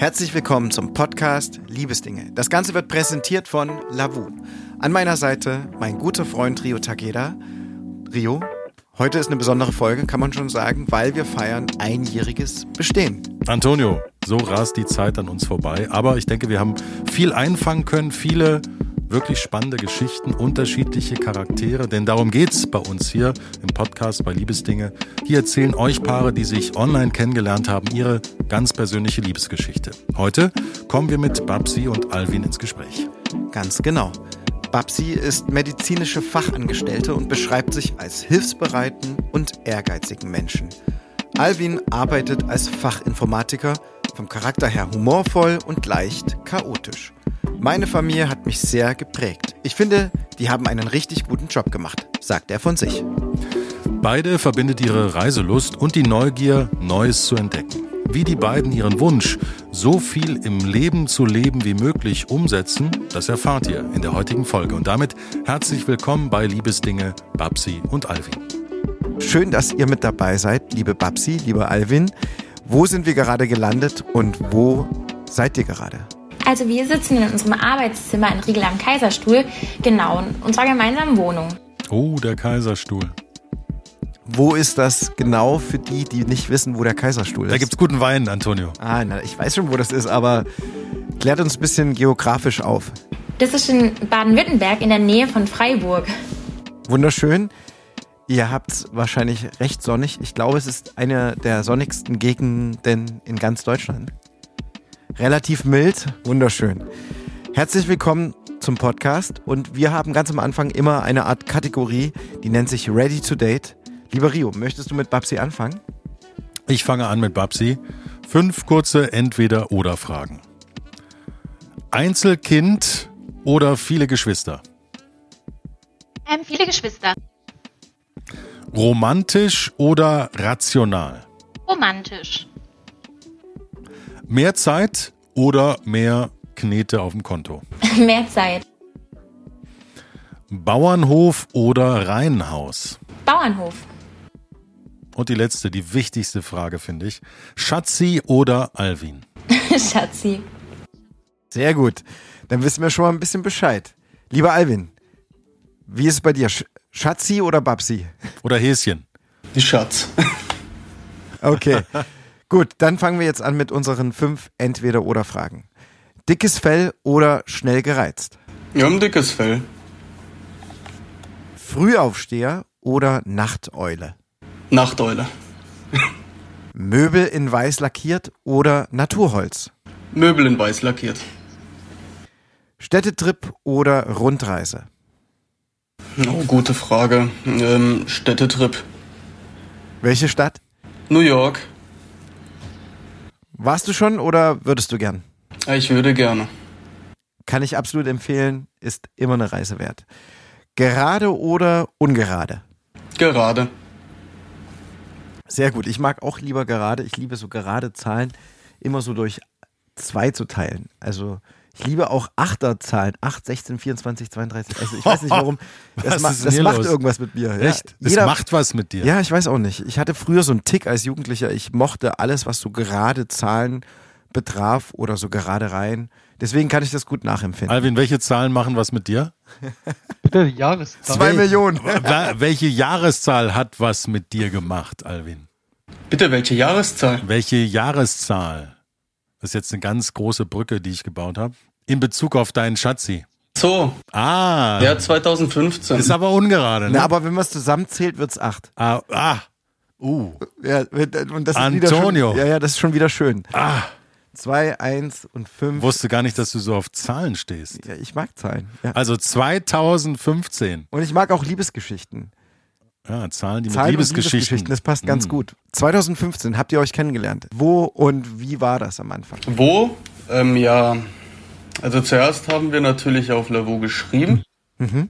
Herzlich willkommen zum Podcast Liebesdinge. Das Ganze wird präsentiert von Lavu. An meiner Seite mein guter Freund Rio Takeda. Rio, heute ist eine besondere Folge, kann man schon sagen, weil wir feiern einjähriges Bestehen. Antonio, so rast die Zeit an uns vorbei. Aber ich denke, wir haben viel einfangen können, viele wirklich spannende Geschichten, unterschiedliche Charaktere, denn darum geht's bei uns hier im Podcast bei Liebesdinge. Hier erzählen euch Paare, die sich online kennengelernt haben, ihre ganz persönliche Liebesgeschichte. Heute kommen wir mit Babsi und Alvin ins Gespräch. Ganz genau. Babsi ist medizinische Fachangestellte und beschreibt sich als hilfsbereiten und ehrgeizigen Menschen. Alvin arbeitet als Fachinformatiker, vom Charakter her humorvoll und leicht chaotisch. Meine Familie hat mich sehr geprägt. Ich finde, die haben einen richtig guten Job gemacht, sagt er von sich. Beide verbindet ihre Reiselust und die Neugier, Neues zu entdecken. Wie die beiden ihren Wunsch, so viel im Leben zu leben wie möglich umsetzen, das erfahrt ihr in der heutigen Folge. Und damit herzlich willkommen bei Liebesdinge, Babsi und Alvin. Schön, dass ihr mit dabei seid, liebe Babsi, lieber Alvin. Wo sind wir gerade gelandet und wo seid ihr gerade? Also wir sitzen in unserem Arbeitszimmer in Riegel am Kaiserstuhl, genau, in unserer gemeinsamen Wohnung. Oh, der Kaiserstuhl. Wo ist das genau für die, die nicht wissen, wo der Kaiserstuhl ist? Da gibt's guten Wein, Antonio. Ah, na, ich weiß schon, wo das ist, aber klärt uns ein bisschen geografisch auf. Das ist in Baden-Württemberg in der Nähe von Freiburg. Wunderschön. Ihr habt wahrscheinlich recht sonnig. Ich glaube, es ist eine der sonnigsten Gegenden in ganz Deutschland. Relativ mild, wunderschön. Herzlich willkommen zum Podcast und wir haben ganz am Anfang immer eine Art Kategorie, die nennt sich Ready to Date. Lieber Rio, möchtest du mit Babsi anfangen? Ich fange an mit Babsi. Fünf kurze Entweder-Oder-Fragen. Einzelkind oder viele Geschwister? Ähm, viele Geschwister. Romantisch oder rational? Romantisch. Mehr Zeit oder mehr Knete auf dem Konto? Mehr Zeit. Bauernhof oder Reihenhaus? Bauernhof. Und die letzte, die wichtigste Frage finde ich. Schatzi oder Alvin? Schatzi. Sehr gut. Dann wissen wir schon mal ein bisschen Bescheid. Lieber Alvin, wie ist es bei dir? Sch Schatzi oder Babsi? Oder Häschen? Die Schatz. Okay. Gut, dann fangen wir jetzt an mit unseren fünf Entweder-Oder-Fragen. Dickes Fell oder schnell gereizt? Wir haben ein dickes Fell. Frühaufsteher oder Nachteule? Nachteule. Möbel in weiß lackiert oder Naturholz? Möbel in weiß lackiert. Städtetrip oder Rundreise? Oh, gute Frage. Ähm, Städtetrip. Welche Stadt? New York. Warst du schon oder würdest du gern? Ich würde gerne. Kann ich absolut empfehlen, ist immer eine Reise wert. Gerade oder ungerade? Gerade. Sehr gut. Ich mag auch lieber gerade. Ich liebe so gerade Zahlen immer so durch zwei zu teilen. Also ich liebe auch Achterzahlen. 8, 16, 24, 32. Also ich weiß nicht warum. Das, ma das macht los? irgendwas mit mir. Echt? Ja, das macht was mit dir? Ja, ich weiß auch nicht. Ich hatte früher so einen Tick als Jugendlicher. Ich mochte alles, was so gerade Zahlen betraf oder so gerade rein. Deswegen kann ich das gut nachempfinden. Alvin, welche Zahlen machen was mit dir? Bitte Jahreszahl. Zwei Millionen. welche Jahreszahl hat was mit dir gemacht, Alvin? Bitte, welche Jahreszahl? Welche Jahreszahl? Das ist jetzt eine ganz große Brücke, die ich gebaut habe. In Bezug auf deinen Schatzi. So. Ah. Ja, 2015. Ist aber ungerade, ne? Na, aber wenn man es zusammenzählt, wird es acht. Ah. ah. Uh. Ja, und das Antonio. Ist schon, ja, ja, das ist schon wieder schön. Ah. 2, 1 und 5. Wusste gar nicht, dass du so auf Zahlen stehst. Ja, ich mag Zahlen. Ja. Also 2015. Und ich mag auch Liebesgeschichten. Ja, Zahlen, die Zahlen mit Liebesgeschichten. Liebesgeschichten. Das passt ganz mm. gut. 2015 habt ihr euch kennengelernt. Wo und wie war das am Anfang? Wo? Ähm, ja, also zuerst haben wir natürlich auf Lavo geschrieben. Mhm.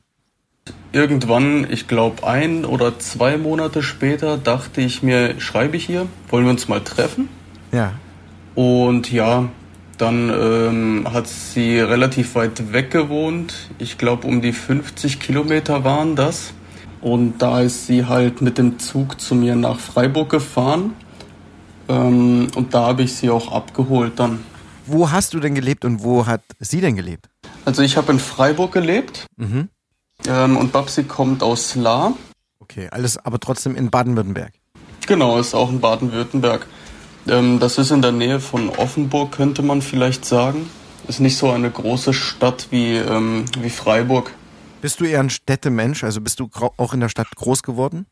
Irgendwann, ich glaube ein oder zwei Monate später, dachte ich mir, schreibe ich hier, wollen wir uns mal treffen? Ja. Und ja, dann ähm, hat sie relativ weit weg gewohnt. Ich glaube, um die 50 Kilometer waren das. Und da ist sie halt mit dem Zug zu mir nach Freiburg gefahren. Ähm, und da habe ich sie auch abgeholt dann. wo hast du denn gelebt und wo hat sie denn gelebt? Also ich habe in Freiburg gelebt Mhm. ähm, und Babsi kommt aus La. Okay, alles aber trotzdem in Baden-Württemberg. Genau, ist auch in Baden-Württemberg. Ähm, das ist in der Nähe von Offenburg, könnte man vielleicht sagen. Ist nicht so eine große Stadt wie, ähm, wie Freiburg. Bist du eher ein Städtemensch? Also bist du auch in der Stadt groß geworden?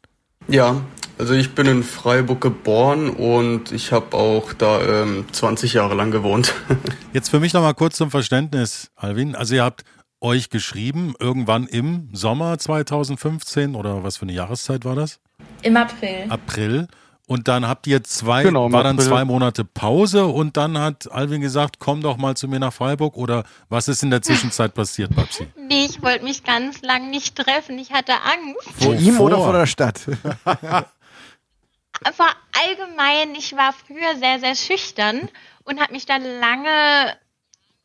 Ja, also ich bin in Freiburg geboren und ich habe auch da ähm, 20 Jahre lang gewohnt. Jetzt für mich nochmal kurz zum Verständnis, Alvin. Also ihr habt euch geschrieben, irgendwann im Sommer 2015 oder was für eine Jahreszeit war das? Im April. April. Und dann habt ihr zwei, Genau, war dann zwei Monate Pause und dann hat Alvin gesagt, komm doch mal zu mir nach Freiburg oder was ist in der Zwischenzeit passiert, Babsi? Nee, ich wollte mich ganz lang nicht treffen. Ich hatte Angst. Vor ihm oder vor der Stadt? Aber allgemein, ich war früher sehr, sehr schüchtern und habe mich dann lange,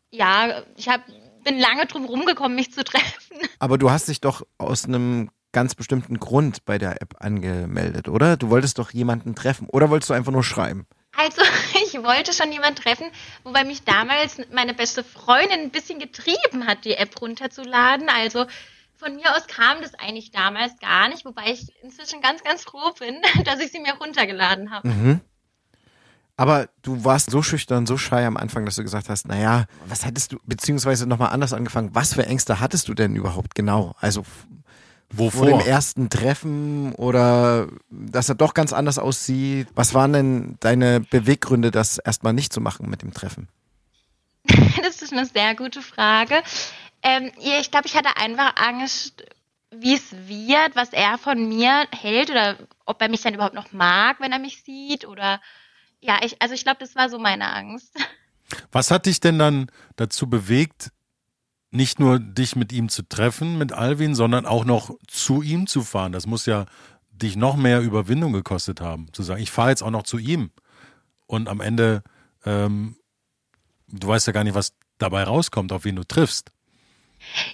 ja, ich hab, bin lange drum rumgekommen, mich zu treffen. Aber du hast dich doch aus einem ganz bestimmten Grund bei der App angemeldet, oder? Du wolltest doch jemanden treffen oder wolltest du einfach nur schreiben? Also, ich wollte schon jemanden treffen, wobei mich damals meine beste Freundin ein bisschen getrieben hat, die App runterzuladen. Also, von mir aus kam das eigentlich damals gar nicht, wobei ich inzwischen ganz, ganz froh bin, dass ich sie mir runtergeladen habe. Mhm. Aber du warst so schüchtern, so schei am Anfang, dass du gesagt hast, naja, was hattest du, beziehungsweise nochmal anders angefangen, was für Ängste hattest du denn überhaupt genau? Also f- vor dem Wovor? ersten Treffen oder dass er doch ganz anders aussieht. Was waren denn deine Beweggründe, das erstmal nicht zu machen mit dem Treffen? Das ist eine sehr gute Frage. Ähm, ja, ich glaube, ich hatte einfach Angst, wie es wird, was er von mir hält oder ob er mich dann überhaupt noch mag, wenn er mich sieht oder ja, ich, also ich glaube, das war so meine Angst. Was hat dich denn dann dazu bewegt, nicht nur dich mit ihm zu treffen, mit Alvin, sondern auch noch zu ihm zu fahren? Das muss ja dich noch mehr Überwindung gekostet haben, zu sagen, ich fahre jetzt auch noch zu ihm. Und am Ende, ähm, du weißt ja gar nicht, was dabei rauskommt, auf wen du triffst.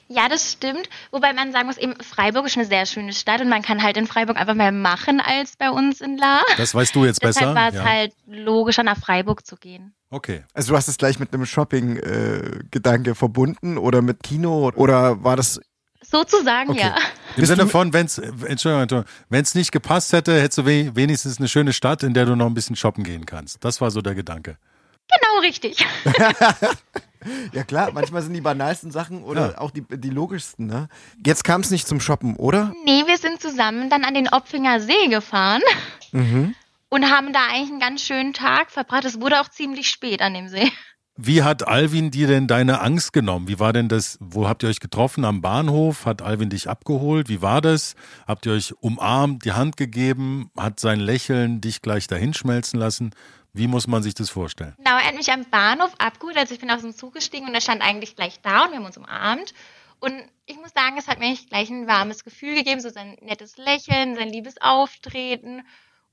Ja, das stimmt. Wobei man sagen muss, eben Freiburg ist eine sehr schöne Stadt und man kann halt in Freiburg einfach mehr machen als bei uns in La. Das weißt du jetzt besser. Deshalb war es ja. halt logischer, nach Freiburg zu gehen. Okay. Also du hast es gleich mit einem Shopping-Gedanke verbunden oder mit Kino oder war das Sozusagen, Okay. ja. Im Sinne von, Entschuldigung, wenn es nicht gepasst hätte, hättest du we wenigstens eine schöne Stadt, in der du noch ein bisschen shoppen gehen kannst. Das war so der Gedanke. Genau richtig. Ja klar, manchmal sind die banalsten Sachen oder Ja. auch die, die logischsten, ne? Jetzt kam es nicht zum Shoppen, oder? Nee, wir sind zusammen dann an den Opfinger See gefahren Mhm. und haben da eigentlich einen ganz schönen Tag verbracht. Es wurde auch ziemlich spät an dem See. Wie hat Alvin dir denn deine Angst genommen? Wie war denn das? Wo habt ihr euch getroffen? Am Bahnhof? Hat Alvin dich abgeholt? Wie war das? Habt ihr euch umarmt, die Hand gegeben? Hat sein Lächeln dich gleich dahinschmelzen lassen? Wie muss man sich das vorstellen? Genau, er hat mich am Bahnhof abgeholt. Also ich bin aus dem Zug gestiegen und er stand eigentlich gleich da und wir haben uns umarmt. Und ich muss sagen, es hat mir gleich ein warmes Gefühl gegeben, so sein nettes Lächeln, sein liebes Auftreten.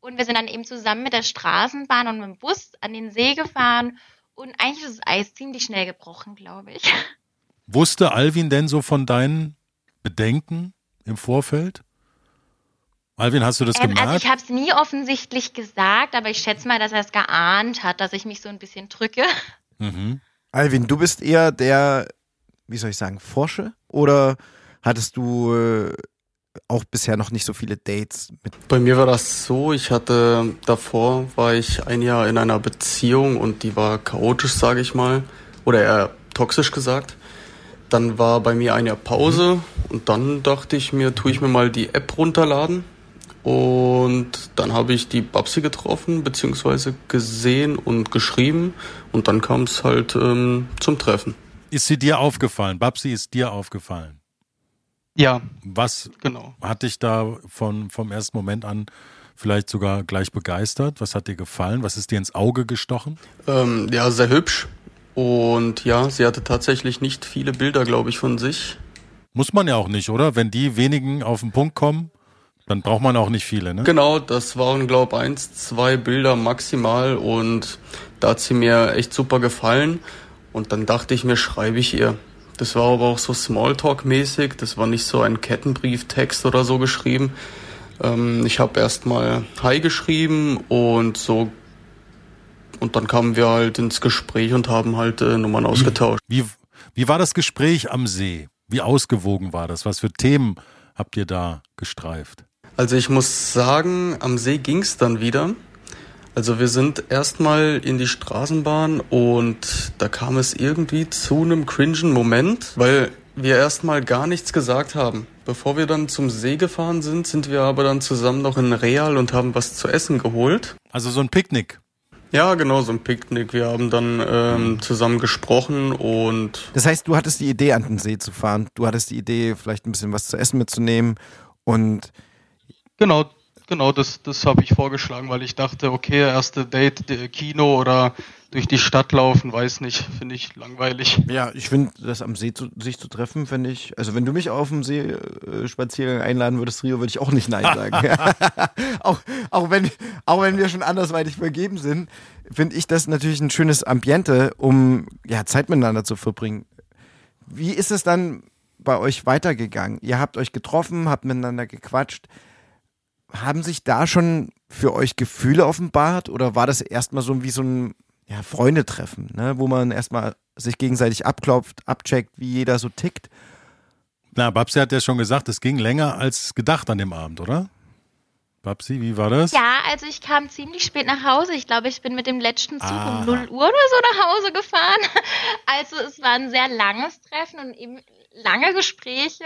Und wir sind dann eben zusammen mit der Straßenbahn und mit dem Bus an den See gefahren. Und eigentlich ist das Eis ziemlich schnell gebrochen, glaube ich. Wusste Alvin denn so von deinen Bedenken im Vorfeld? Alvin, hast du das Ähm, gemerkt? also ich habe es nie offensichtlich gesagt, aber ich schätze mal, dass er es geahnt hat, dass ich mich so ein bisschen drücke. mhm. Alvin, du bist eher der, wie soll ich sagen, Forsche? Oder hattest du äh, auch bisher noch nicht so viele Dates mit? Bei mir war das so, ich hatte davor war ich ein Jahr in einer Beziehung und die war chaotisch, sage ich mal, oder eher toxisch gesagt. Dann war bei mir ein Jahr Pause und dann dachte ich mir, tue ich mir mal die App runterladen. Und dann habe ich die Babsi getroffen, beziehungsweise gesehen und geschrieben. Und dann kam es halt ähm, zum Treffen. Ist sie dir aufgefallen? Babsi ist dir aufgefallen. Ja, Was genau. hat dich da von, vom ersten Moment an vielleicht sogar gleich begeistert? Was hat dir gefallen? Was ist dir ins Auge gestochen? Ähm, ja, sehr hübsch. Und ja, sie hatte tatsächlich nicht viele Bilder, glaube ich, von sich. Muss man ja auch nicht, oder? Wenn die wenigen auf den Punkt kommen, dann braucht man auch nicht viele, ne? Genau, das waren, glaube eins, zwei Bilder maximal und da hat sie mir echt super gefallen. Und dann dachte ich mir, schreibe ich ihr. Das war aber auch so Smalltalk-mäßig, das war nicht so ein Kettenbrieftext oder so geschrieben. Ähm, ich habe erstmal Hi geschrieben und so und dann kamen wir halt ins Gespräch und haben halt äh, Nummern ausgetauscht. Wie, wie war das Gespräch am See? Wie ausgewogen war das? Was für Themen habt ihr da gestreift? Also ich muss sagen, am See ging's dann wieder. Also wir sind erstmal in die Straßenbahn und da kam es irgendwie zu einem cringen Moment, weil wir erstmal gar nichts gesagt haben. Bevor wir dann zum See gefahren sind, sind wir aber dann zusammen noch in Real und haben was zu essen geholt. Also so ein Picknick. Ja, genau, so ein Picknick. Wir haben dann ähm, zusammen gesprochen und. Das heißt, du hattest die Idee, an den See zu fahren. Du hattest die Idee, vielleicht ein bisschen was zu essen mitzunehmen und. Genau, genau, das, das habe ich vorgeschlagen, weil ich dachte, okay, erste Date, Kino oder durch die Stadt laufen, weiß nicht, finde ich langweilig. Ja, ich finde, das am See zu, sich zu treffen, finde ich, also wenn du mich auf dem See äh, Spaziergang einladen würdest, Rio, würde ich auch nicht Nein sagen. auch, auch, wenn, auch wenn wir schon andersweitig vergeben sind, finde ich das natürlich ein schönes Ambiente, um ja, Zeit miteinander zu verbringen. Wie ist es dann bei euch weitergegangen? Ihr habt euch getroffen, habt miteinander gequatscht. Haben sich da schon für euch Gefühle offenbart oder war das erstmal so wie so ein ja, Freunde treffen, ne? wo man erstmal sich gegenseitig abklopft, abcheckt, wie jeder so tickt. Na, Babsi hat ja schon gesagt, es ging länger als gedacht an dem Abend, oder? Babsi, wie war das? Ja, also ich kam ziemlich spät nach Hause. Ich glaube, ich bin mit dem letzten Zug ah. um 0 Uhr oder so nach Hause gefahren. Also es war ein sehr langes Treffen und eben lange Gespräche.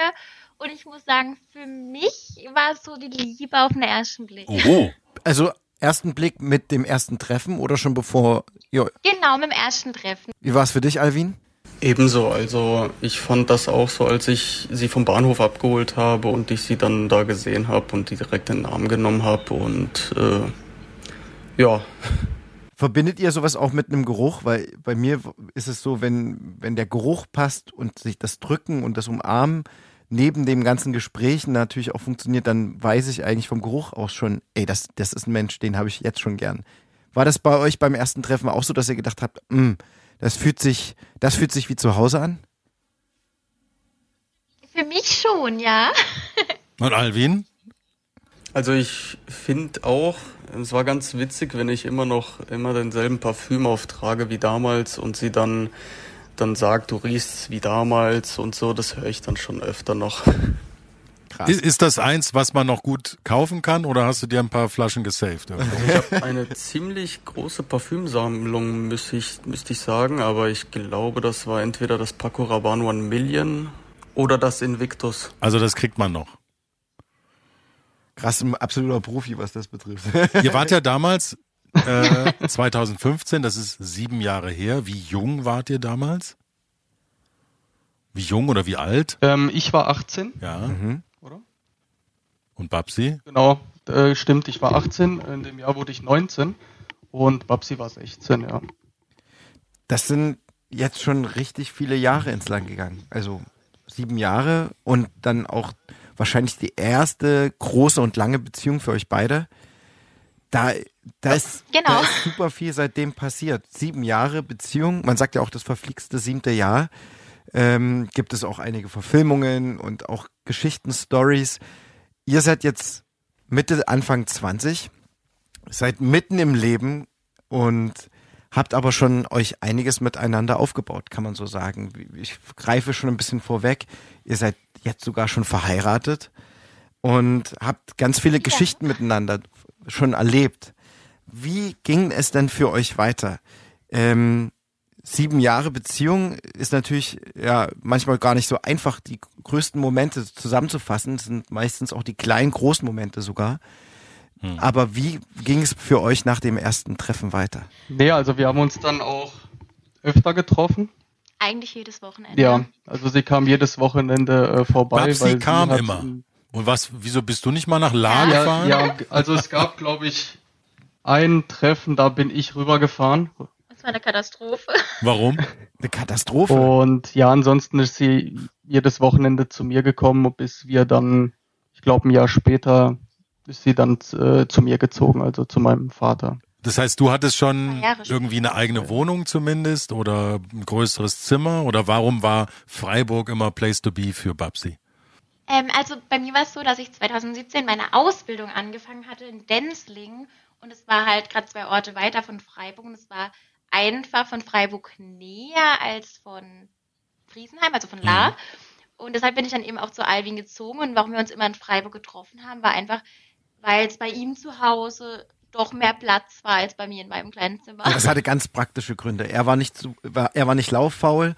Und ich muss sagen, für mich war es so die Liebe auf den ersten Blick. Oh. Also ersten Blick mit dem ersten Treffen oder schon bevor? Jo. Genau, mit dem ersten Treffen. Wie war es für dich, Alvin? Ebenso, also ich fand das auch so, als ich sie vom Bahnhof abgeholt habe und ich sie dann da gesehen habe und die direkt in den Arm genommen habe und äh, ja. Verbindet ihr sowas auch mit einem Geruch? Weil bei mir ist es so, wenn, wenn der Geruch passt und sich das Drücken und das Umarmen neben dem ganzen Gespräch natürlich auch funktioniert, dann weiß ich eigentlich vom Geruch aus schon, ey, das, das ist ein Mensch, den habe ich jetzt schon gern. War das bei euch beim ersten Treffen auch so, dass ihr gedacht habt, mm, das fühlt sich, das fühlt sich wie zu Hause an? Für mich schon, ja. Und Alvin? Also ich finde auch, es war ganz witzig, wenn ich immer noch immer denselben Parfüm auftrage wie damals und sie dann dann sagt, du riechst wie damals und so, das höre ich dann schon öfter noch. Krass. Ist, ist das eins, was man noch gut kaufen kann oder hast du dir ein paar Flaschen gesaved? Also ich habe eine ziemlich große Parfümsammlung, müsste ich, müsste ich sagen, aber ich glaube, das war entweder das Paco Rabanne One Million oder das Invictus. Also das kriegt man noch. Krass, ein absoluter Profi, was das betrifft. Ihr wart ja damals äh, 2015, das ist sieben Jahre her. Wie jung wart ihr damals? Wie jung oder wie alt? Ähm, ich war 18. Ja. Mhm. Oder? Und Babsi? Genau, äh, stimmt. Ich war 18. In dem Jahr wurde ich 19. Und Babsi war 16, ja. Das sind jetzt schon richtig viele Jahre ins Land gegangen. Also sieben Jahre und dann auch wahrscheinlich die erste große und lange Beziehung für euch beide. Da, da, ist, genau. da ist super viel seitdem passiert. Sieben Jahre Beziehung, man sagt ja auch das verflixte siebte Jahr. Ähm, gibt es auch einige Verfilmungen und auch Geschichten, Stories. Ihr seid jetzt Mitte, Anfang 20, seid mitten im Leben und habt aber schon euch einiges miteinander aufgebaut, kann man so sagen. Ich greife schon ein bisschen vorweg. Ihr seid jetzt sogar schon verheiratet und habt ganz viele ja. Geschichten miteinander schon erlebt. Wie ging es denn für euch weiter? Ähm, sieben Jahre Beziehung ist natürlich ja manchmal gar nicht so einfach, die größten Momente zusammenzufassen. Das sind meistens auch die kleinen, großen Momente sogar. Hm. Aber wie ging es für euch nach dem ersten Treffen weiter? Nee, also wir haben uns dann auch öfter getroffen. Eigentlich jedes Wochenende. Ja, also sie kam jedes Wochenende äh, vorbei. Babsi weil kam immer. Und was, wieso bist du nicht mal nach La ja, gefahren? Ja, also es gab, glaube ich, ein Treffen, da bin ich rübergefahren. Das war eine Katastrophe. Warum? Eine Katastrophe? Und ja, ansonsten ist sie jedes Wochenende zu mir gekommen, bis wir dann, ich glaube, ein Jahr später ist sie dann äh, zu mir gezogen, also zu meinem Vater. Das heißt, du hattest schon irgendwie eine eigene Wohnung zumindest oder ein größeres Zimmer oder warum war Freiburg immer Place to be für Babsi? Ähm, also bei mir war es so, dass ich 2017 meine Ausbildung angefangen hatte in Densling Und es war halt gerade zwei Orte weiter von Freiburg und es war einfach von Freiburg näher als von Friesenheim, also von La. Mhm. Und deshalb bin ich dann eben auch zu Alvin gezogen und warum wir uns immer in Freiburg getroffen haben, war einfach, weil es bei ihm zu Hause doch mehr Platz war als bei mir in meinem kleinen Zimmer. Das hatte ganz praktische Gründe. Er war nicht, zu, er war nicht lauffaul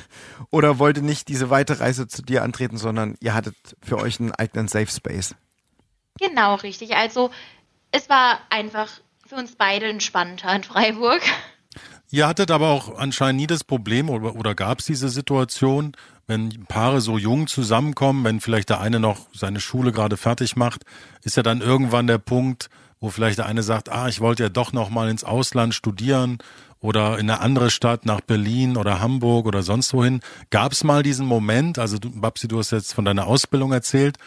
oder wollte nicht diese weite Reise zu dir antreten, sondern ihr hattet für euch einen eigenen Safe Space. Genau, richtig. Also es war einfach für uns beide entspannter in Freiburg. Ihr hattet aber auch anscheinend nie das Problem oder, oder gab es diese Situation, wenn Paare so jung zusammenkommen, wenn vielleicht der eine noch seine Schule gerade fertig macht, ist ja dann irgendwann der Punkt, wo vielleicht der eine sagt, ah, ich wollte ja doch noch mal ins Ausland studieren oder in eine andere Stadt nach Berlin oder Hamburg oder sonst wohin. Gab es mal diesen Moment, also du, Babsi, du hast jetzt von deiner Ausbildung erzählt,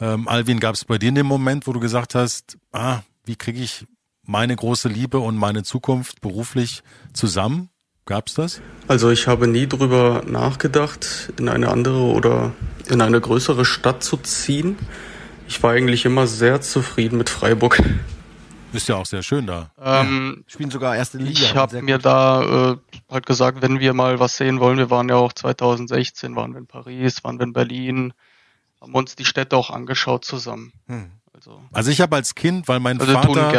ähm, Alvin, gab es bei dir den Moment, wo du gesagt hast, ah, wie kriege ich meine große Liebe und meine Zukunft beruflich zusammen? Gab's das? Also ich habe nie drüber nachgedacht, in eine andere oder in eine größere Stadt zu ziehen. Ich war eigentlich immer sehr zufrieden mit Freiburg. Ist ja auch sehr schön da. Ähm, ja. Spielen sogar erste Liga. Ich habe mir da äh, halt gesagt, wenn wir mal was sehen wollen, wir waren ja auch 2016, waren wir in Paris, waren wir in Berlin, haben uns die Städte auch angeschaut zusammen. Hm. Also, also ich habe als Kind, weil mein also Vater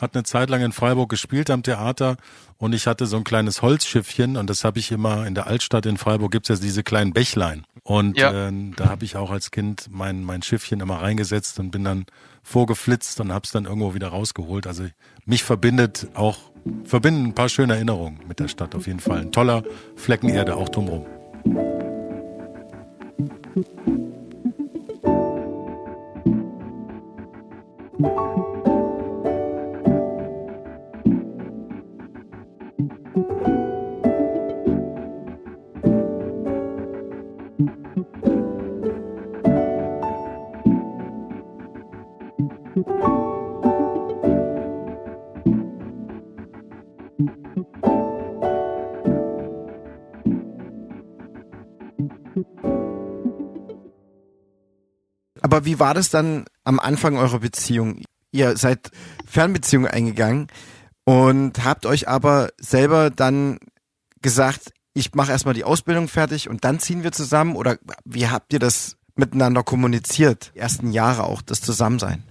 hat eine Zeit lang in Freiburg gespielt am Theater und ich hatte so ein kleines Holzschiffchen und das habe ich immer in der Altstadt in Freiburg gibt's ja diese kleinen Bächlein und ja. äh, da habe ich auch als Kind mein mein Schiffchen immer reingesetzt und bin dann vorgeflitzt und habe es dann irgendwo wieder rausgeholt. Also mich verbindet auch verbinden ein paar schöne Erinnerungen mit der Stadt auf jeden Fall. Ein toller Flecken Erde auch drumherum. Aber wie war das dann am Anfang eurer Beziehung? Ihr seid Fernbeziehungen eingegangen und habt euch aber selber dann gesagt, ich mache erstmal die Ausbildung fertig und dann ziehen wir zusammen? Oder wie habt ihr das miteinander kommuniziert? Die ersten Jahre auch, das Zusammensein?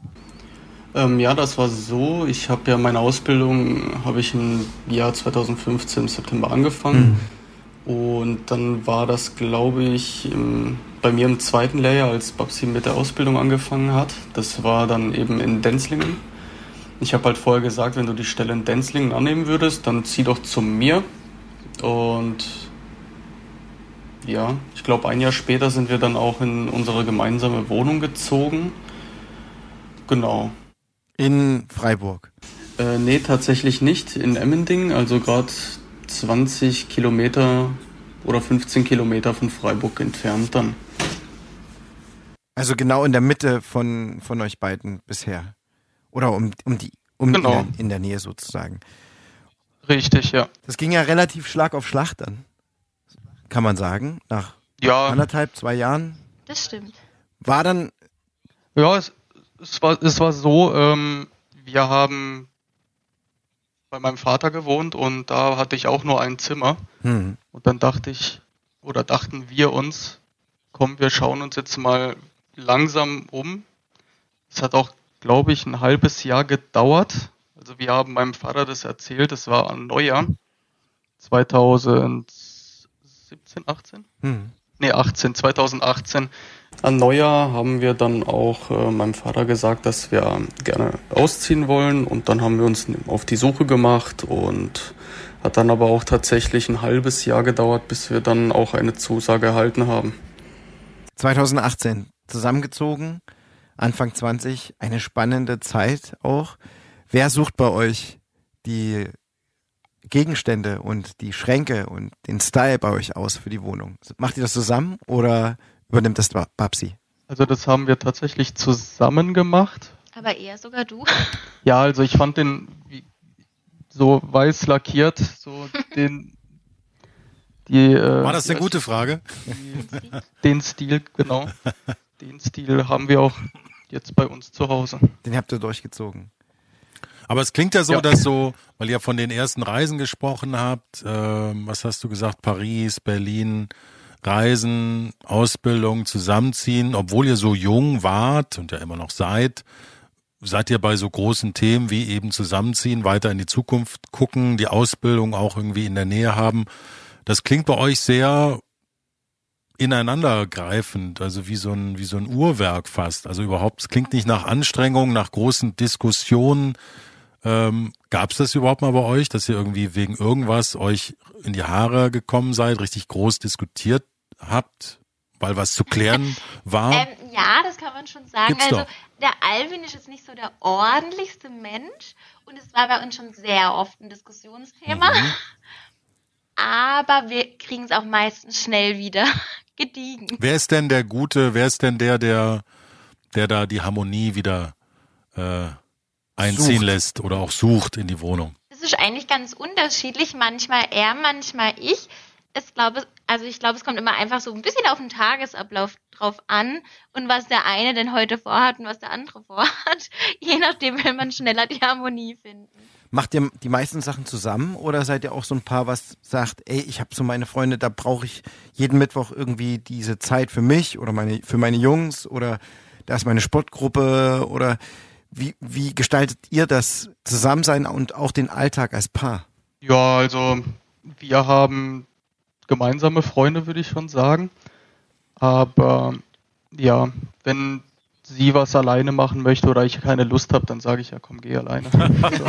Ähm, ja, das war so. Ich habe ja meine Ausbildung, habe ich im Jahr 2015 im September angefangen. Mhm. Und dann war das, glaube ich, im bei mir im zweiten Layer, als Babsi mit der Ausbildung angefangen hat. Das war dann eben in Denzlingen. Ich habe halt vorher gesagt, wenn du die Stelle in Denzlingen annehmen würdest, dann zieh doch zu mir. Und ja, ich glaube, ein Jahr später sind wir dann auch in unsere gemeinsame Wohnung gezogen. Genau. In Freiburg? Äh, nee, tatsächlich nicht. In Emmending, also gerade 20 Kilometer oder 15 Kilometer von Freiburg entfernt dann. Also genau in der Mitte von, von euch beiden bisher. Oder um, um die, um genau. in, der, in der Nähe sozusagen. Richtig, ja. Das ging ja relativ Schlag auf Schlag dann. Kann man sagen. Nach ja. anderthalb, zwei Jahren. Das stimmt. War dann. Ja, es, es, war, es war so, ähm, wir haben bei meinem Vater gewohnt und da hatte ich auch nur ein Zimmer. Hm. Und dann dachte ich, oder dachten wir uns, komm, wir schauen uns jetzt mal langsam um. Es hat auch, glaube ich, ein halbes Jahr gedauert. Also wir haben meinem Vater das erzählt, es war an Neujahr 2017, 18? Hm. Nee, 18, 2018. An Neujahr haben wir dann auch äh, meinem Vater gesagt, dass wir gerne ausziehen wollen und dann haben wir uns auf die Suche gemacht und hat dann aber auch tatsächlich ein halbes Jahr gedauert, bis wir dann auch eine Zusage erhalten haben. 2018, zusammengezogen, Anfang 20, eine spannende Zeit auch. Wer sucht bei euch die Gegenstände und die Schränke und den Style bei euch aus für die Wohnung? Macht ihr das zusammen oder übernimmt das Babsi? Also das haben wir tatsächlich zusammen gemacht. Aber eher sogar du. Ja, also ich fand den so weiß lackiert, so den die, äh, War das eine gute Frage? Die, den Stil, genau. Den Stil haben wir auch jetzt bei uns zu Hause. Den habt ihr durchgezogen. Aber es klingt ja so, ja. dass so, weil ihr von den ersten Reisen gesprochen habt, äh, was hast du gesagt, Paris, Berlin, Reisen, Ausbildung, Zusammenziehen, obwohl ihr so jung wart und ja immer noch seid, seid ihr bei so großen Themen wie eben Zusammenziehen, weiter in die Zukunft gucken, die Ausbildung auch irgendwie in der Nähe haben. Das klingt bei euch sehr ineinandergreifend, also wie so ein, wie so ein Uhrwerk fast. Also überhaupt, es klingt nicht nach Anstrengung, nach großen Diskussionen. Ähm, Gab es das überhaupt mal bei euch, dass ihr irgendwie wegen irgendwas euch in die Haare gekommen seid, richtig groß diskutiert habt, weil was zu klären war? Ähm, ja, das kann man schon sagen. Gibt's also doch. der Alvin ist jetzt nicht so der ordentlichste Mensch und es war bei uns schon sehr oft ein Diskussionsthema. Mhm. Aber wir kriegen es auch meistens schnell wieder gediegen. Wer ist denn der Gute, wer ist denn der, der, der da die Harmonie wieder äh, einziehen Sucht. lässt oder auch sucht in die Wohnung? Das ist eigentlich ganz unterschiedlich. Manchmal er, manchmal ich. Ich glaube, also ich glaube, es kommt immer einfach so ein bisschen auf den Tagesablauf drauf an und was der eine denn heute vorhat und was der andere vorhat. Je nachdem will man schneller die Harmonie finden. Macht ihr die meisten Sachen zusammen oder seid ihr auch so ein Paar, was sagt, ey, ich habe so meine Freunde, da brauche ich jeden Mittwoch irgendwie diese Zeit für mich oder meine, für meine Jungs oder da ist meine Sportgruppe oder wie, wie gestaltet ihr das Zusammensein und auch den Alltag als Paar? Ja, also wir haben gemeinsame Freunde, würde ich schon sagen. Aber ja, wenn sie was alleine machen möchte oder ich keine Lust habe, dann sage ich ja, komm, geh alleine. Also,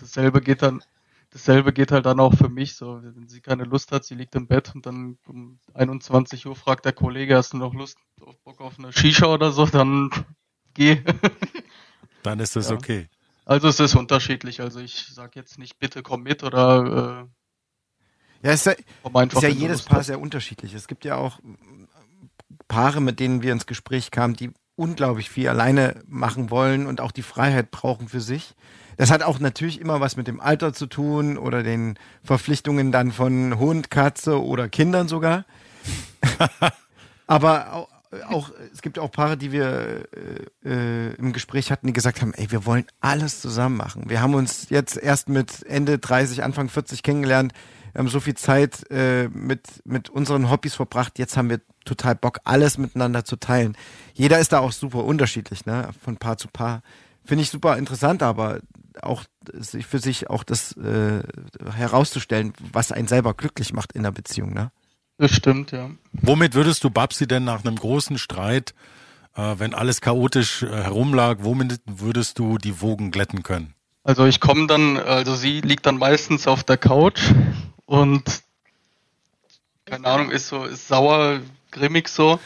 dasselbe geht dann, dasselbe geht halt dann auch für mich so. Wenn sie keine Lust hat, sie liegt im Bett und dann um 21 Uhr fragt der Kollege, hast du noch Lust auf Bock auf eine Shisha oder so, dann geh. Dann ist das Ja. okay. Also es ist unterschiedlich. Also ich sag jetzt nicht, bitte komm mit oder äh, Ja, ist ja, ist ja jedes Paar sehr unterschiedlich. Es gibt ja auch Paare, mit denen wir ins Gespräch kamen, die unglaublich viel alleine machen wollen und auch die Freiheit brauchen für sich. Das hat auch natürlich immer was mit dem Alter zu tun oder den Verpflichtungen dann von Hund, Katze oder Kindern sogar. Aber auch, auch, es gibt auch Paare, die wir äh, äh, im Gespräch hatten, die gesagt haben, ey, wir wollen alles zusammen machen. Wir haben uns jetzt erst mit Ende 30, Anfang 40 kennengelernt. Wir haben so viel Zeit äh, mit, mit unseren Hobbys verbracht. Jetzt haben wir total Bock, alles miteinander zu teilen. Jeder ist da auch super unterschiedlich, ne? Von Paar zu Paar. Finde ich super interessant, aber auch sich für sich auch das äh, herauszustellen, was einen selber glücklich macht in der Beziehung, ne? Das stimmt, ja. Womit würdest du Babsi denn nach einem großen Streit, äh, wenn alles chaotisch äh, herumlag, womit würdest du die Wogen glätten können? Also ich komme dann, also sie liegt dann meistens auf der Couch und keine Ahnung, ist so, ist sauer, grimmig so.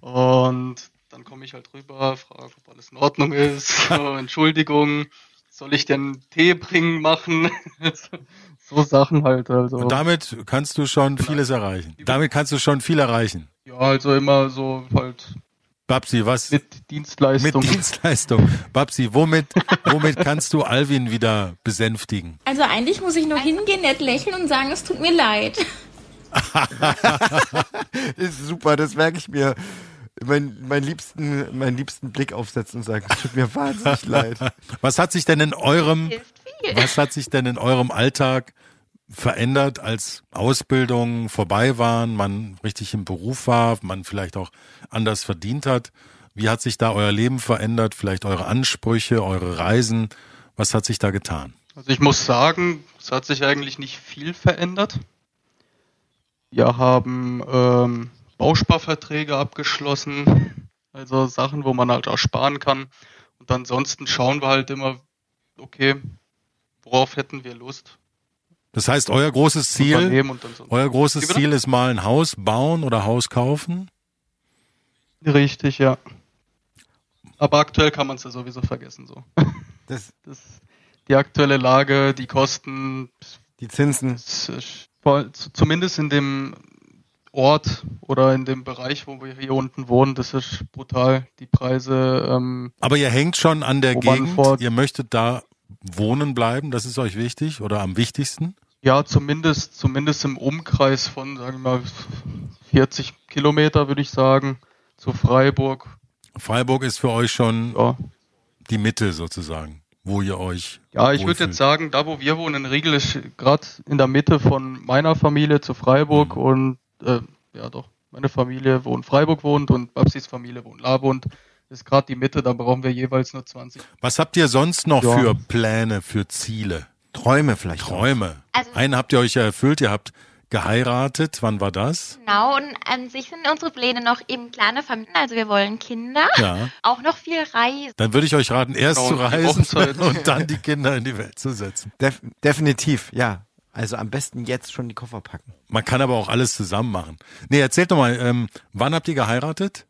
Und dann komme ich halt rüber, frage, ob alles in Ordnung ist. So, Entschuldigung, soll ich denn Tee bringen machen? so Sachen halt. Also Und damit kannst du schon vieles erreichen. Damit kannst du schon viel erreichen. ja, also immer so halt Babsi, was mit mit Dienstleistung. Dienstleistung? Babsi, womit, womit kannst du Alvin wieder besänftigen? Also eigentlich muss ich nur hingehen, nett lächeln und sagen, es tut mir leid. ist super, das merke ich mir. Mein, mein, liebsten, meinen liebsten Blick aufsetzen und sagen, es tut mir wahnsinnig leid. Was hat sich denn in eurem, was hat sich denn in eurem Alltag verändert, als Ausbildungen vorbei waren, man richtig im Beruf war, man vielleicht auch anders verdient hat? Wie hat sich da euer Leben verändert? Vielleicht eure Ansprüche, eure Reisen? Was hat sich da getan? Also ich muss sagen, es hat sich eigentlich nicht viel verändert. Wir haben ähm, Bausparverträge abgeschlossen, also Sachen, wo man halt auch sparen kann. Und ansonsten schauen wir halt immer, okay, worauf hätten wir Lust? Das heißt, euer großes Ziel, ansonsten. euer großes? Ziel ist mal ein Haus bauen oder Haus kaufen? Richtig, ja. Aber aktuell kann man es ja sowieso vergessen so. Das, Das, die aktuelle Lage, die Kosten, die Zinsen. Zumindest in dem Ort oder in dem Bereich, wo wir hier unten wohnen, das ist brutal. Die Preise, ähm, Aber ihr hängt schon an der Gegend, vor- ihr möchtet da wohnen bleiben, das ist euch wichtig oder am wichtigsten? ja, zumindest, zumindest im Umkreis von, sagen wir mal, 40 Kilometer, würde ich sagen, zu Freiburg. Freiburg ist für euch schon Ja, die Mitte sozusagen. wo ihr euch. Ja, ich würde jetzt sagen, da wo wir wohnen in Riegel ist gerade in der Mitte von meiner Familie zu Freiburg mhm. und äh, ja doch, meine Familie, wo in Freiburg wohnt und Babsis Familie, wo in La wohnt, ist gerade die Mitte, da brauchen wir jeweils nur 20. Was habt ihr sonst noch ja. für Pläne, für Ziele? Träume vielleicht. Träume. Also, Einen habt ihr euch ja erfüllt, ihr habt geheiratet. Wann war das? Genau, und an sich sind unsere Pläne noch eben kleine Familien. Also wir wollen Kinder, ja. auch noch viel reisen. Dann würde ich euch raten, erst genau, zu reisen und dann die Kinder in die Welt zu setzen. Def definitiv, ja. Also am besten jetzt schon die Koffer packen. Man kann aber auch alles zusammen machen. Nee, erzählt doch mal, ähm, wann habt ihr geheiratet?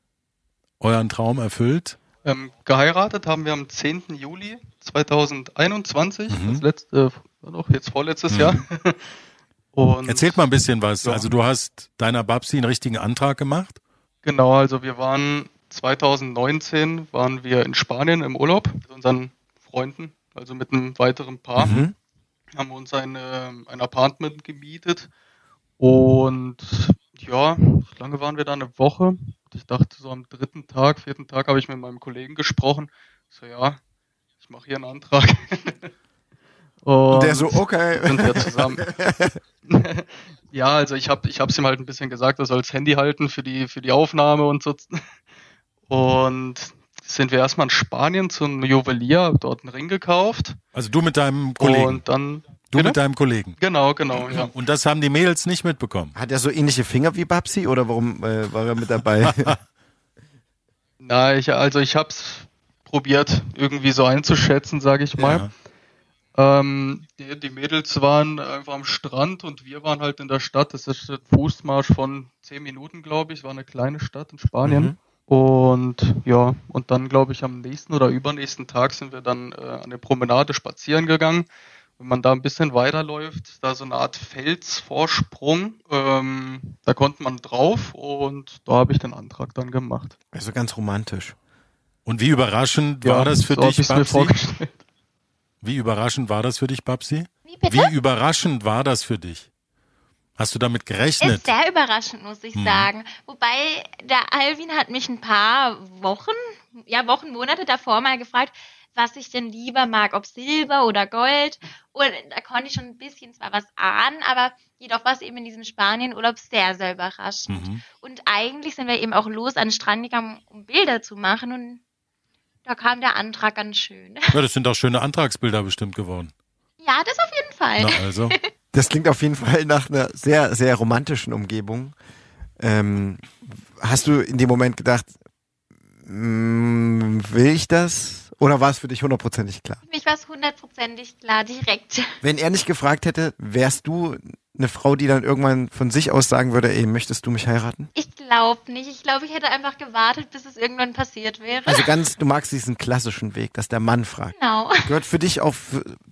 Euren Traum erfüllt? Ähm, geheiratet haben wir am 10. Juli 2021, mhm. das letzte, noch jetzt vorletztes mhm. Jahr. Und Erzählt mal ein bisschen was. Ja. Also du hast deiner Babsi einen richtigen Antrag gemacht? Genau, also wir waren 2019 waren wir in Spanien im Urlaub mit unseren Freunden, also mit einem weiteren Paar. Mhm. Haben uns eine, ein Apartment gemietet und ja, lange waren wir da? Eine Woche. Ich dachte, so am dritten Tag, vierten Tag habe ich mit meinem Kollegen gesprochen. So, ja, ich mache hier einen Antrag. Und, und der so, okay. Sind wir zusammen. ja, also ich habe ich hab's ihm halt ein bisschen gesagt, er soll das Handy halten für die, für die Aufnahme und so. Und sind wir erstmal in Spanien zum Juwelier, dort einen Ring gekauft. Also du mit deinem Kollegen? Und dann Du Bitte? mit deinem Kollegen. Genau, genau, ja. Und das haben die Mädels nicht mitbekommen. Hat er so ähnliche Finger wie Babsi oder warum äh, war er mit dabei? Na, ich, also ich hab's probiert, irgendwie so einzuschätzen, sage ich mal. Ja. Ähm, die, die, Mädels waren einfach am Strand und wir waren halt in der Stadt. Das ist ein Fußmarsch von zehn Minuten, glaube ich. Es war eine kleine Stadt in Spanien. Mhm. Und ja, und dann glaube ich am nächsten oder übernächsten Tag sind wir dann äh, an der Promenade spazieren gegangen. Wenn man da ein bisschen weiterläuft, da so eine Art Felsvorsprung, ähm, da konnte man drauf und da habe ich den Antrag dann gemacht. Also ganz romantisch. Und wie überraschend ja, war das für so dich, Babsi? Wie überraschend war das für dich, Babsi? Wie bitte? Wie überraschend war das für dich? Hast du damit gerechnet? Ist sehr überraschend, muss ich hm. sagen. Wobei der Alvin hat mich ein paar Wochen, ja Wochen, Monate davor mal gefragt, was ich denn lieber mag, ob Silber oder Gold. Und da konnte ich schon ein bisschen zwar was ahnen, aber jedoch war es eben in diesem Spanienurlaub sehr, sehr überraschend. Mhm. Und eigentlich sind wir eben auch los an den Strand gegangen, um Bilder zu machen und da kam der Antrag ganz schön. Ja, das sind auch schöne Antragsbilder bestimmt geworden. Ja, das auf jeden Fall. Na also. Das klingt auf jeden Fall nach einer sehr, sehr romantischen Umgebung. Ähm, hast du in dem Moment gedacht, mm, will ich das? Oder war es für dich hundertprozentig klar? Für mich war es hundertprozentig klar, direkt. Wenn er nicht gefragt hätte, wärst du eine Frau, die dann irgendwann von sich aus sagen würde, ey, möchtest du mich heiraten? Ich glaube nicht. Ich glaube, ich hätte einfach gewartet, bis es irgendwann passiert wäre. Also ganz, du magst diesen klassischen Weg, dass der Mann fragt. Genau. Gehört für dich auch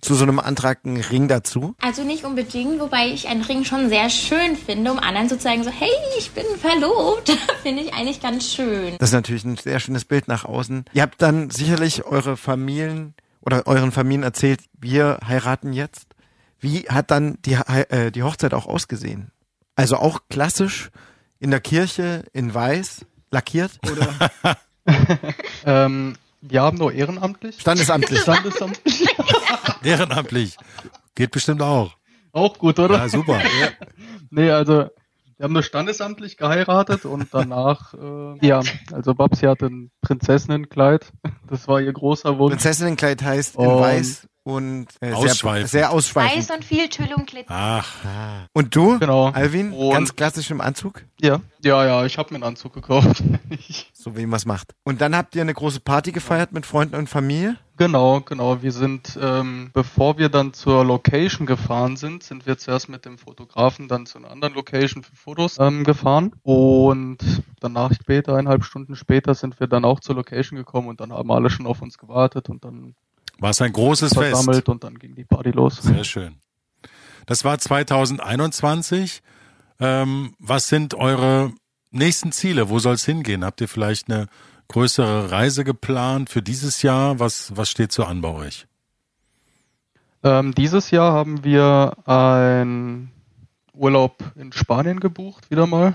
zu so einem Antrag ein Ring dazu? Also nicht unbedingt, wobei ich einen Ring schon sehr schön finde, um anderen zu zeigen, so, hey, ich bin verlobt. finde ich eigentlich ganz schön. Das ist natürlich ein sehr schönes Bild nach außen. Ihr habt dann sicherlich eure Familien oder euren Familien erzählt, wir heiraten jetzt. Wie hat dann die, äh, die Hochzeit auch ausgesehen? Also auch klassisch in der Kirche in weiß, lackiert oder? ähm, wir haben nur ehrenamtlich. Standesamtlich. Standesamtlich. ehrenamtlich. Geht bestimmt auch. Auch gut, oder? Ja, super. ja. Nee, also wir haben nur standesamtlich geheiratet und danach, äh, ja, also Babsi hatte ein Prinzessinnenkleid. Das war ihr großer Wunsch. Prinzessinnenkleid heißt in weiß und äh, sehr, sehr ausschweifend. Weiß und viel Tüllung Glitzer. Ach. Ah. Und du, genau. Alvin, und ganz klassisch im Anzug? Ja, ja, ja, ich habe mir einen Anzug gekauft. so wie man es macht. Und dann habt ihr eine große Party gefeiert mit Freunden und Familie? Genau, genau. Wir sind, ähm, bevor wir dann zur Location gefahren sind, sind wir zuerst mit dem Fotografen dann zu einer anderen Location für Fotos ähm, gefahren. Und danach später, eineinhalb Stunden später, sind wir dann auch zur Location gekommen und dann haben alle schon auf uns gewartet und dann war es ein großes versammelt Fest. und dann ging die Party los. Sehr schön. Das war 2021. Ähm, was sind eure nächsten Ziele? Wo soll es hingehen? Habt ihr vielleicht eine größere Reise geplant für dieses Jahr? Was, was steht so an bei euch? Ähm, dieses Jahr haben wir einen Urlaub in Spanien gebucht, wieder mal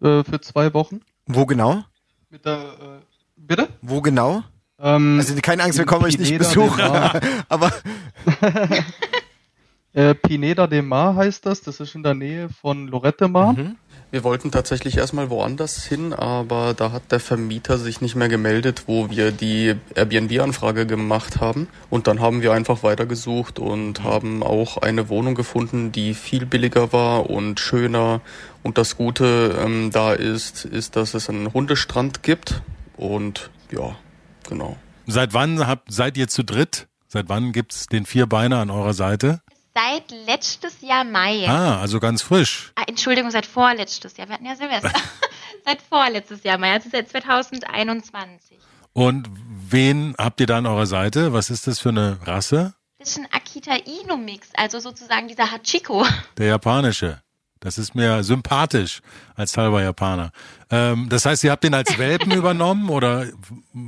äh, für zwei Wochen. Wo genau? Mit der, äh, bitte? Wo genau? Ähm, also keine Angst, wir kommen euch nicht besuchen. aber äh, Pineda de Mar heißt das. Das ist in der Nähe von Lorette Mar. Mhm. Wir wollten tatsächlich erstmal woanders hin, aber da hat der Vermieter sich nicht mehr gemeldet, wo wir die Airbnb-Anfrage gemacht haben. Und dann haben wir einfach weitergesucht und haben auch eine Wohnung gefunden, die viel billiger war und schöner. Und das Gute ähm, da ist, ist, dass es einen Hundestrand gibt. Und ja, genau. Seit wann habt, seid ihr zu dritt? Seit wann gibt's den Vierbeiner an eurer Seite? Seit letztes Jahr Mai. Ah, also ganz frisch. Ah, Entschuldigung, seit vorletztes Jahr. Wir hatten ja Silvester. seit vorletztes Jahr Mai, also seit 2021. Und wen habt ihr da an eurer Seite? Was ist das für eine Rasse? Das ist ein Akita Inu Mix, also sozusagen dieser Hachiko. Der japanische. Das ist mir sympathisch als halber Japaner. Ähm, das heißt, ihr habt den als Welpen übernommen oder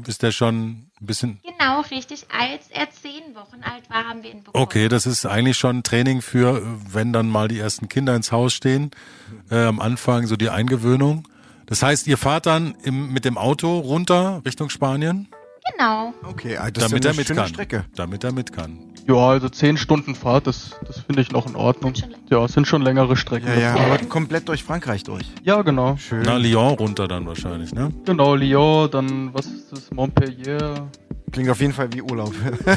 ist der schon ein bisschen? Genau, richtig. Als er zehn Wochen alt war, haben wir ihn bekommen. Okay, das ist eigentlich schon ein Training für, wenn dann mal die ersten Kinder ins Haus stehen. Äh, am Anfang so die Eingewöhnung. Das heißt, ihr fahrt dann im, mit dem Auto runter Richtung Spanien? Genau. Okay, ah, das damit ist eine er mit kann. Strecke. Damit er mit kann. Ja, also zehn Stunden Fahrt, das, das finde ich noch in Ordnung. Ja, es sind schon längere Strecken. Ja, ja, aber komplett durch Frankreich durch. Ja, genau. Schön. Na, Lyon runter dann wahrscheinlich, ne? Genau, Lyon, dann, was ist das, Montpellier. Klingt auf jeden Fall wie Urlaub.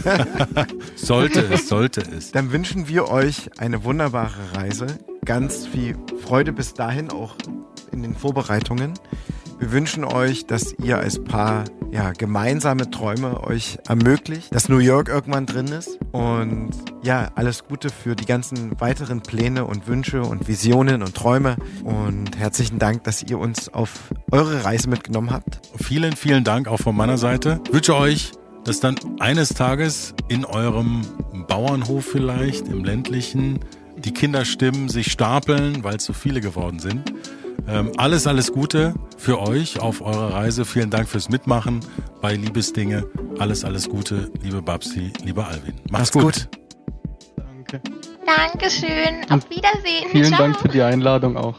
sollte es, sollte es. Dann wünschen wir euch eine wunderbare Reise. Ganz viel Freude bis dahin, auch in den Vorbereitungen. Wir wünschen euch, dass ihr als Paar ja, gemeinsame Träume euch ermöglicht, dass New York irgendwann drin ist und ja, alles Gute für die ganzen weiteren Pläne und Wünsche und Visionen und Träume und herzlichen Dank, dass ihr uns auf eure Reise mitgenommen habt. Vielen, vielen Dank auch von meiner Seite. Ich wünsche euch, dass dann eines Tages in eurem Bauernhof vielleicht, im ländlichen, die Kinderstimmen sich stapeln, weil es so viele geworden sind ähm, alles, alles Gute für euch auf eurer Reise. Vielen Dank fürs Mitmachen bei Liebesdinge. Alles, alles Gute, liebe Babsi, lieber Alvin. Macht's gut. gut. Danke. Dankeschön. Auf Wiedersehen. Vielen Ciao. Dank für die Einladung auch.